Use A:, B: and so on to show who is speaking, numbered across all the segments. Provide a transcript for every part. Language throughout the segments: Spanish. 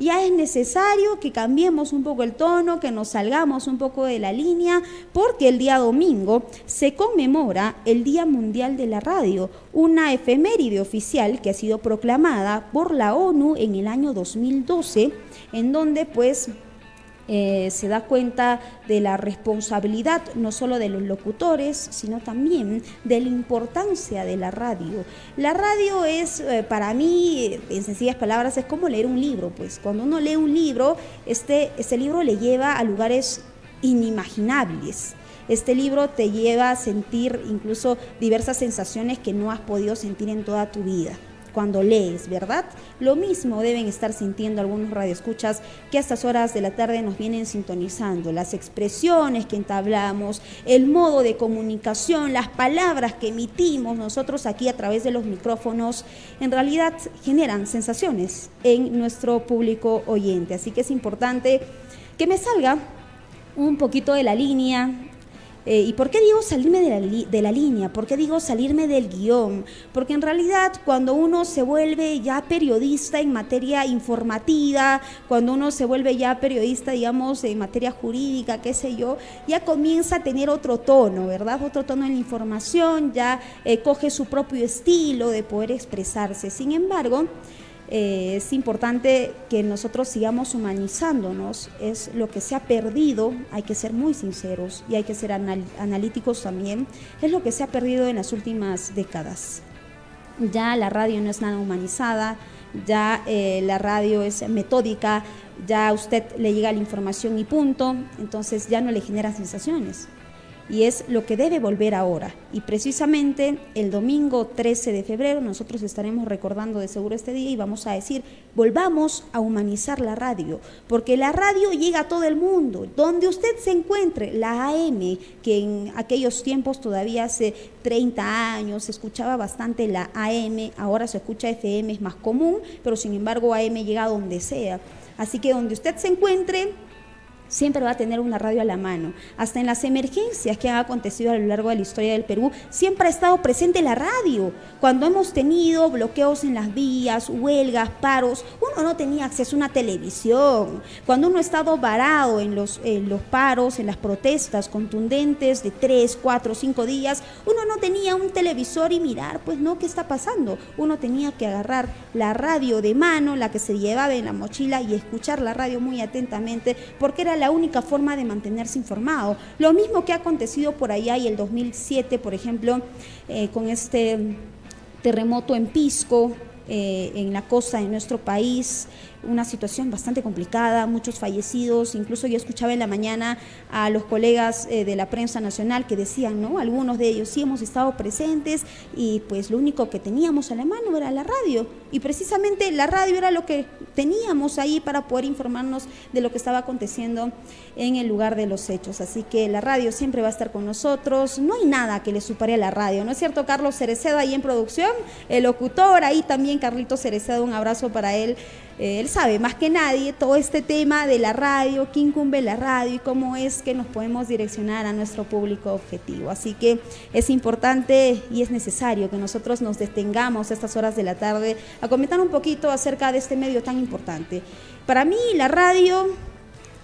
A: Ya es necesario que cambiemos un poco el tono, que nos salgamos un poco de la línea, porque el día domingo se conmemora el Día Mundial de la Radio, una efeméride oficial que ha sido proclamada por la ONU en el año 2012, en donde pues eh, se da cuenta de la responsabilidad no solo de los locutores, sino también de la importancia de la radio. La radio es, eh, para mí, en sencillas palabras, es como leer un libro. Pues cuando uno lee un libro, este, este libro le lleva a lugares inimaginables. Este libro te lleva a sentir incluso diversas sensaciones que no has podido sentir en toda tu vida cuando lees, ¿verdad? Lo mismo deben estar sintiendo algunos radioescuchas que a estas horas de la tarde nos vienen sintonizando. Las expresiones que entablamos, el modo de comunicación, las palabras que emitimos nosotros aquí a través de los micrófonos, en realidad generan sensaciones en nuestro público oyente. Así que es importante que me salga un poquito de la línea, eh, ¿Y por qué digo salirme de la, de la, línea? ¿Por qué digo salirme del guion? Porque en realidad cuando uno se vuelve ya periodista en materia informativa, cuando uno se vuelve ya periodista, digamos, en materia jurídica, qué sé yo, ya comienza a tener otro tono, ¿verdad? Otro tono en la información, ya eh, coge su propio estilo de poder expresarse. Sin embargo, eh, es importante que nosotros sigamos humanizándonos, es lo que se ha perdido, hay que ser muy sinceros y hay que ser analíticos también, es lo que se ha perdido en las últimas décadas. Ya la radio no es nada humanizada, ya eh, la radio es metódica, ya a usted le llega la información y punto, entonces ya no le genera sensaciones y es lo que debe volver ahora. Y precisamente el domingo 13 de febrero nosotros estaremos recordando de seguro este día y vamos a decir, volvamos a humanizar la radio, porque la radio llega a todo el mundo, donde usted se encuentre, la AM, que en aquellos tiempos todavía hace 30 años se escuchaba bastante la AM, ahora se escucha FM, es más común, pero sin embargo AM llega a donde sea. Así que donde usted se encuentre, siempre va a tener una radio a la mano. Hasta en las emergencias que han acontecido a lo largo de la historia del Perú, siempre ha estado presente la radio. Cuando hemos tenido bloqueos en las vías, huelgas, paros, uno no tenía acceso a una televisión. Cuando uno ha estado varado en los, en los paros, en las protestas contundentes de tres, cuatro, cinco días, uno no tenía un televisor y mirar, pues no, ¿qué está pasando? Uno tenía que agarrar la radio de mano, la que se llevaba en la mochila y escuchar la radio muy atentamente, porque era la única forma de mantenerse informado. Lo mismo que ha acontecido por allá y el 2007, por ejemplo, eh, con este terremoto en Pisco, eh, en la costa de nuestro país, una situación bastante complicada, muchos fallecidos, incluso yo escuchaba en la mañana a los colegas eh, de la prensa nacional que decían, ¿no? Algunos de ellos sí hemos estado presentes y pues lo único que teníamos a la mano era la radio y precisamente la radio era lo que teníamos ahí para poder informarnos de lo que estaba aconteciendo en el lugar de los hechos. Así que la radio siempre va a estar con nosotros, no hay nada que le supere a la radio, ¿no es cierto? Carlos Cerecedo ahí en producción, el locutor, ahí también Carlito Cerecedo, un abrazo para él él sabe más que nadie todo este tema de la radio, qué incumbe la radio y cómo es que nos podemos direccionar a nuestro público objetivo. Así que es importante y es necesario que nosotros nos detengamos a estas horas de la tarde a comentar un poquito acerca de este medio tan importante. Para mí la radio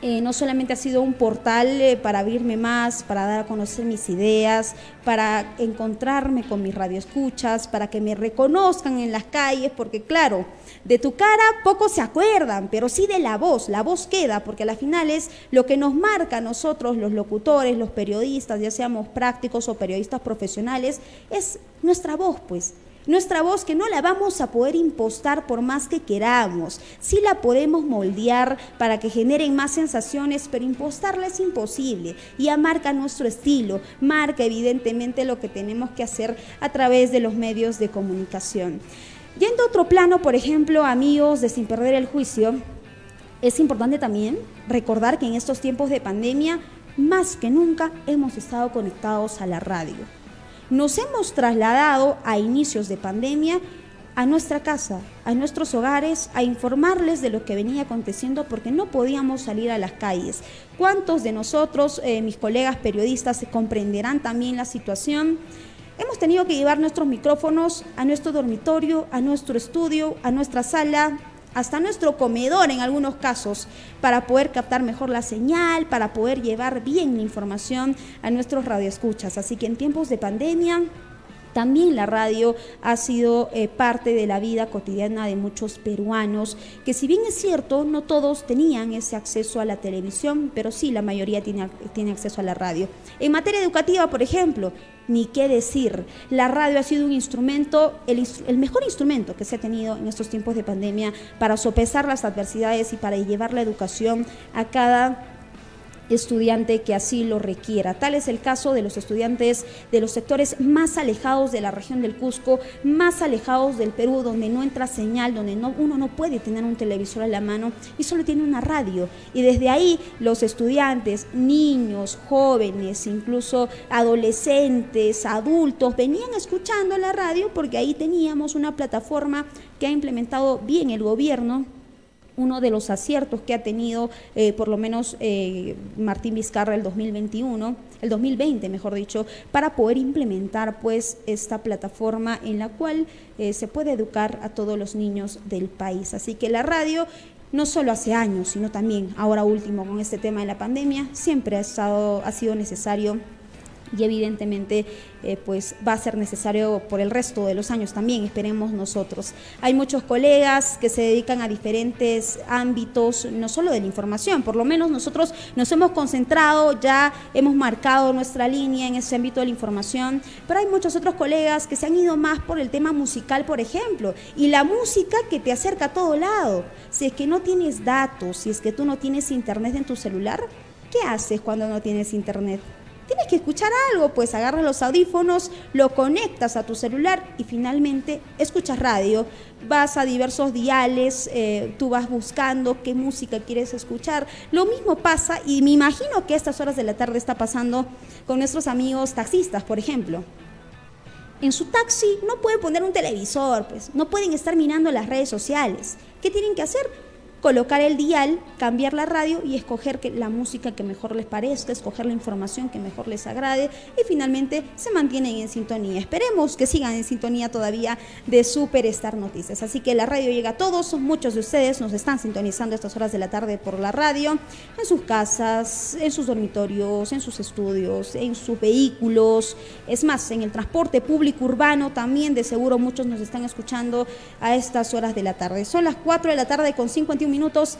A: eh, no solamente ha sido un portal eh, para abrirme más, para dar a conocer mis ideas, para encontrarme con mis radioescuchas, para que me reconozcan en las calles, porque claro, de tu cara pocos se acuerdan, pero sí de la voz, la voz queda, porque a la final es lo que nos marca a nosotros, los locutores, los periodistas, ya seamos prácticos o periodistas profesionales, es nuestra voz, pues. Nuestra voz que no la vamos a poder impostar por más que queramos. Sí la podemos moldear para que generen más sensaciones, pero impostarla es imposible. Ya marca nuestro estilo, marca evidentemente lo que tenemos que hacer a través de los medios de comunicación. Yendo a otro plano, por ejemplo, amigos de Sin Perder el Juicio, es importante también recordar que en estos tiempos de pandemia, más que nunca, hemos estado conectados a la radio nos hemos trasladado a inicios de pandemia a nuestra casa, a nuestros hogares, a informarles de lo que venía aconteciendo porque no podíamos salir a las calles. ¿Cuántos de nosotros, eh, mis colegas periodistas, comprenderán también la situación? Hemos tenido que llevar nuestros micrófonos a nuestro dormitorio, a nuestro estudio, a nuestra sala, hasta nuestro comedor en algunos casos, para poder captar mejor la señal, para poder llevar bien la información a nuestros radioescuchas. Así que en tiempos de pandemia también la radio ha sido eh, parte de la vida cotidiana de muchos peruanos, que si bien es cierto, no todos tenían ese acceso a la televisión, pero sí la mayoría tiene, tiene acceso a la radio. En materia educativa, por ejemplo, ni qué decir, la radio ha sido un instrumento, el, el mejor instrumento que se ha tenido en estos tiempos de pandemia para sopesar las adversidades y para llevar la educación a cada estudiante que así lo requiera. Tal es el caso de los estudiantes de los sectores más alejados de la región del Cusco, más alejados del Perú, donde no entra señal, donde no, uno no puede tener un televisor a la mano y solo tiene una radio. Y desde ahí los estudiantes, niños, jóvenes, incluso adolescentes, adultos, venían escuchando la radio porque ahí teníamos una plataforma que ha implementado bien el gobierno uno de los aciertos que ha tenido eh, por lo menos eh, Martín Vizcarra el 2021, el 2020 mejor dicho, para poder implementar pues esta plataforma en la cual eh, se puede educar a todos los niños del país. Así que la radio no solo hace años, sino también ahora último con este tema de la pandemia, siempre ha, estado, ha sido necesario y evidentemente eh, pues va a ser necesario por el resto de los años también, esperemos nosotros. Hay muchos colegas que se dedican a diferentes ámbitos, no solo de la información, por lo menos nosotros nos hemos concentrado, ya hemos marcado nuestra línea en ese ámbito de la información, pero hay muchos otros colegas que se han ido más por el tema musical, por ejemplo, y la música que te acerca a todo lado. Si es que no tienes datos, si es que tú no tienes internet en tu celular, ¿qué haces cuando no tienes internet? Tienes que escuchar algo, pues agarras los audífonos, lo conectas a tu celular y finalmente escuchas radio. Vas a diversos diales, eh, tú vas buscando qué música quieres escuchar. Lo mismo pasa, y me imagino que a estas horas de la tarde está pasando con nuestros amigos taxistas, por ejemplo. En su taxi no pueden poner un televisor, pues no pueden estar mirando las redes sociales. ¿Qué tienen que hacer? Colocar el dial, cambiar la radio y escoger la música que mejor les parezca, escoger la información que mejor les agrade y finalmente se mantienen en sintonía. Esperemos que sigan en sintonía todavía de Superstar Noticias. Así que la radio llega a todos, muchos de ustedes nos están sintonizando a estas horas de la tarde por la radio, en sus casas, en sus dormitorios, en sus estudios, en sus vehículos, es más, en el transporte público urbano también de seguro muchos nos están escuchando a estas horas de la tarde. Son las 4 de la tarde con 51 minutos.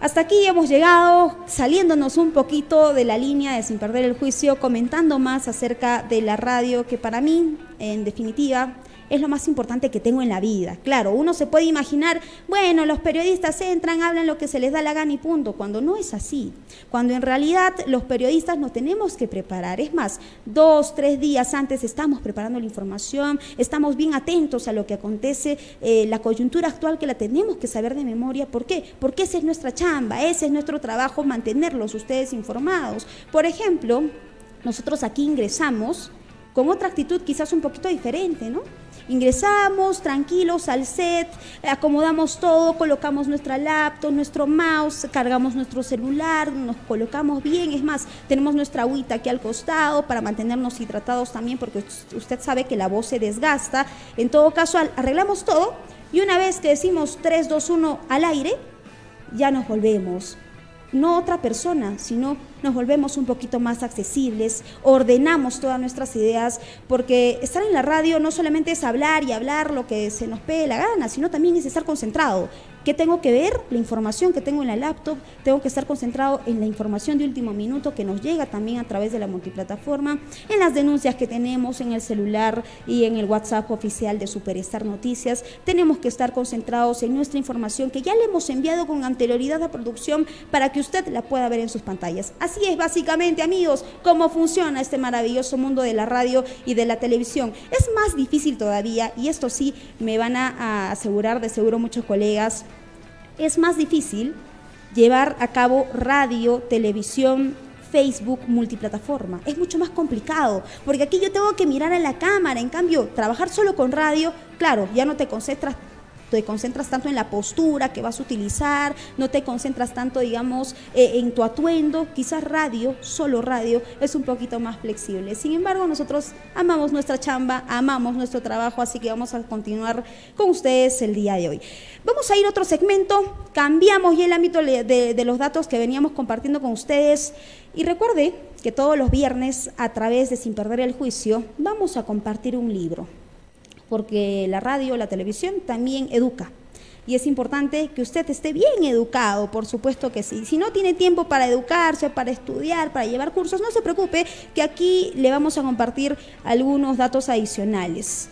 A: Hasta aquí hemos llegado, saliéndonos un poquito de la línea de sin perder el juicio, comentando más acerca de la radio, que para mí, en definitiva, es lo más importante que tengo en la vida. Claro, uno se puede imaginar, bueno, los periodistas entran, hablan lo que se les da la gana y punto, cuando no es así. Cuando en realidad los periodistas nos tenemos que preparar. Es más, dos, tres días antes estamos preparando la información, estamos bien atentos a lo que acontece, eh, la coyuntura actual que la tenemos que saber de memoria. ¿Por qué? Porque esa es nuestra chamba, ese es nuestro trabajo, mantenerlos ustedes informados. Por ejemplo, nosotros aquí ingresamos con otra actitud quizás un poquito diferente, ¿no? Ingresamos tranquilos al set, acomodamos todo, colocamos nuestra laptop, nuestro mouse, cargamos nuestro celular, nos colocamos bien. Es más, tenemos nuestra agüita aquí al costado para mantenernos hidratados también, porque usted sabe que la voz se desgasta. En todo caso, arreglamos todo y una vez que decimos 3, 2, 1 al aire, ya nos volvemos. No otra persona, sino nos volvemos un poquito más accesibles, ordenamos todas nuestras ideas, porque estar en la radio no solamente es hablar y hablar lo que se nos pegue la gana, sino también es estar concentrado. ¿Qué tengo que ver? La información que tengo en la laptop, tengo que estar concentrado en la información de último minuto que nos llega también a través de la multiplataforma, en las denuncias que tenemos en el celular y en el WhatsApp oficial de Superstar Noticias. Tenemos que estar concentrados en nuestra información que ya le hemos enviado con anterioridad a producción para que usted la pueda ver en sus pantallas. Así es básicamente, amigos, cómo funciona este maravilloso mundo de la radio y de la televisión. Es más difícil todavía, y esto sí me van a, asegurar de seguro muchos colegas, es más difícil llevar a cabo radio, televisión, Facebook multiplataforma. Es mucho más complicado, porque aquí yo tengo que mirar a la cámara, en cambio, trabajar solo con radio, claro, ya no te concentras te concentras tanto en la postura que vas a utilizar, no te concentras tanto, digamos, eh, en tu atuendo. Quizás radio, solo radio, es un poquito más flexible. Sin embargo, nosotros amamos nuestra chamba, amamos nuestro trabajo, así que vamos a continuar con ustedes el día de hoy. Vamos a ir a otro segmento, cambiamos ya el ámbito de, de los datos que veníamos compartiendo con ustedes. Y recuerde que todos los viernes, a través de Sin Perder el Juicio, vamos a compartir un libro, porque la radio, la televisión también educa. Y es importante que usted esté bien educado, por supuesto que sí. Si no tiene tiempo para educarse, para estudiar, para llevar cursos, no se preocupe, que aquí le vamos a compartir algunos datos adicionales.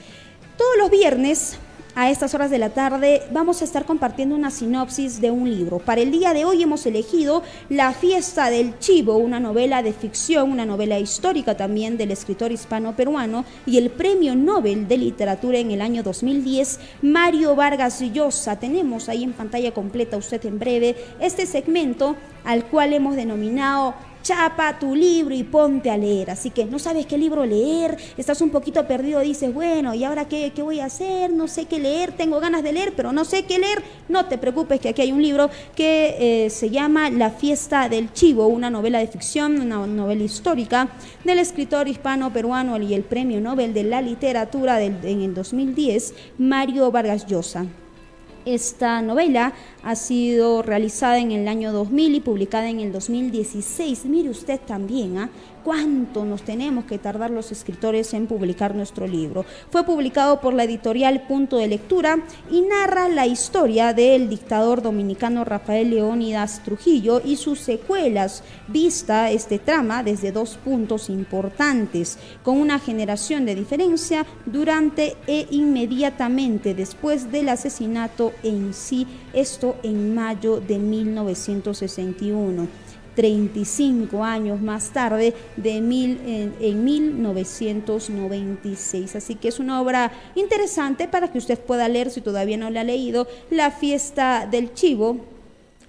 A: Todos los viernes a estas horas de la tarde vamos a estar compartiendo una sinopsis de un libro. Para el día de hoy hemos elegido La fiesta del chivo, una novela de ficción, una novela histórica también del escritor hispano-peruano y el premio Nobel de Literatura en el año 2010, Mario Vargas Llosa. Tenemos ahí en pantalla completa usted en breve este segmento al cual hemos denominado chapa tu libro y ponte a leer. Así que no sabes qué libro leer, estás un poquito perdido, dices, bueno, ¿y ahora qué, qué voy a hacer? No sé qué leer, tengo ganas de leer, pero no sé qué leer. No te preocupes que aquí hay un libro que eh, se llama La fiesta del chivo, una novela de ficción, una novela histórica del escritor hispano-peruano y el premio Nobel de la literatura en el 2010, Mario Vargas Llosa. Esta novela ha sido realizada en el año 2000 y publicada en el 2016. Mire usted también, ¿ah? Cuánto nos tenemos que tardar los escritores en publicar nuestro libro. Fue publicado por la editorial Punto de Lectura y narra la historia del dictador dominicano Rafael Leónidas Trujillo y sus secuelas, vista este trama desde dos puntos importantes, con una generación de diferencia durante e inmediatamente después del asesinato en sí, esto en mayo de 1961. 35 años más tarde, de mil, en, en 1996. Así que es una obra interesante para que usted pueda leer, si todavía no la ha leído, La fiesta del chivo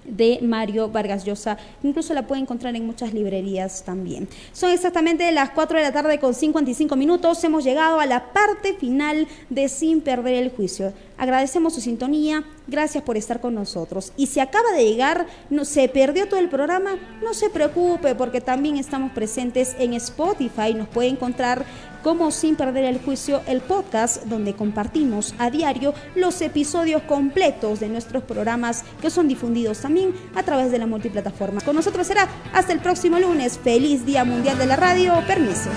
A: de Mario Vargas Llosa. Incluso la puede encontrar en muchas librerías también. Son exactamente las 4 de la tarde con 55 minutos. Hemos llegado a la parte final de Sin Perder el Juicio. Agradecemos su sintonía, gracias por estar con nosotros. Y si acaba de llegar, no, se perdió todo el programa, no se preocupe porque también estamos presentes en Spotify. Nos puede encontrar como Sin Perder el Juicio, el podcast donde compartimos a diario los episodios completos de nuestros programas que son difundidos también a través de la multiplataforma. Con nosotros será hasta el próximo lunes. Feliz Día Mundial de la Radio. Permiso.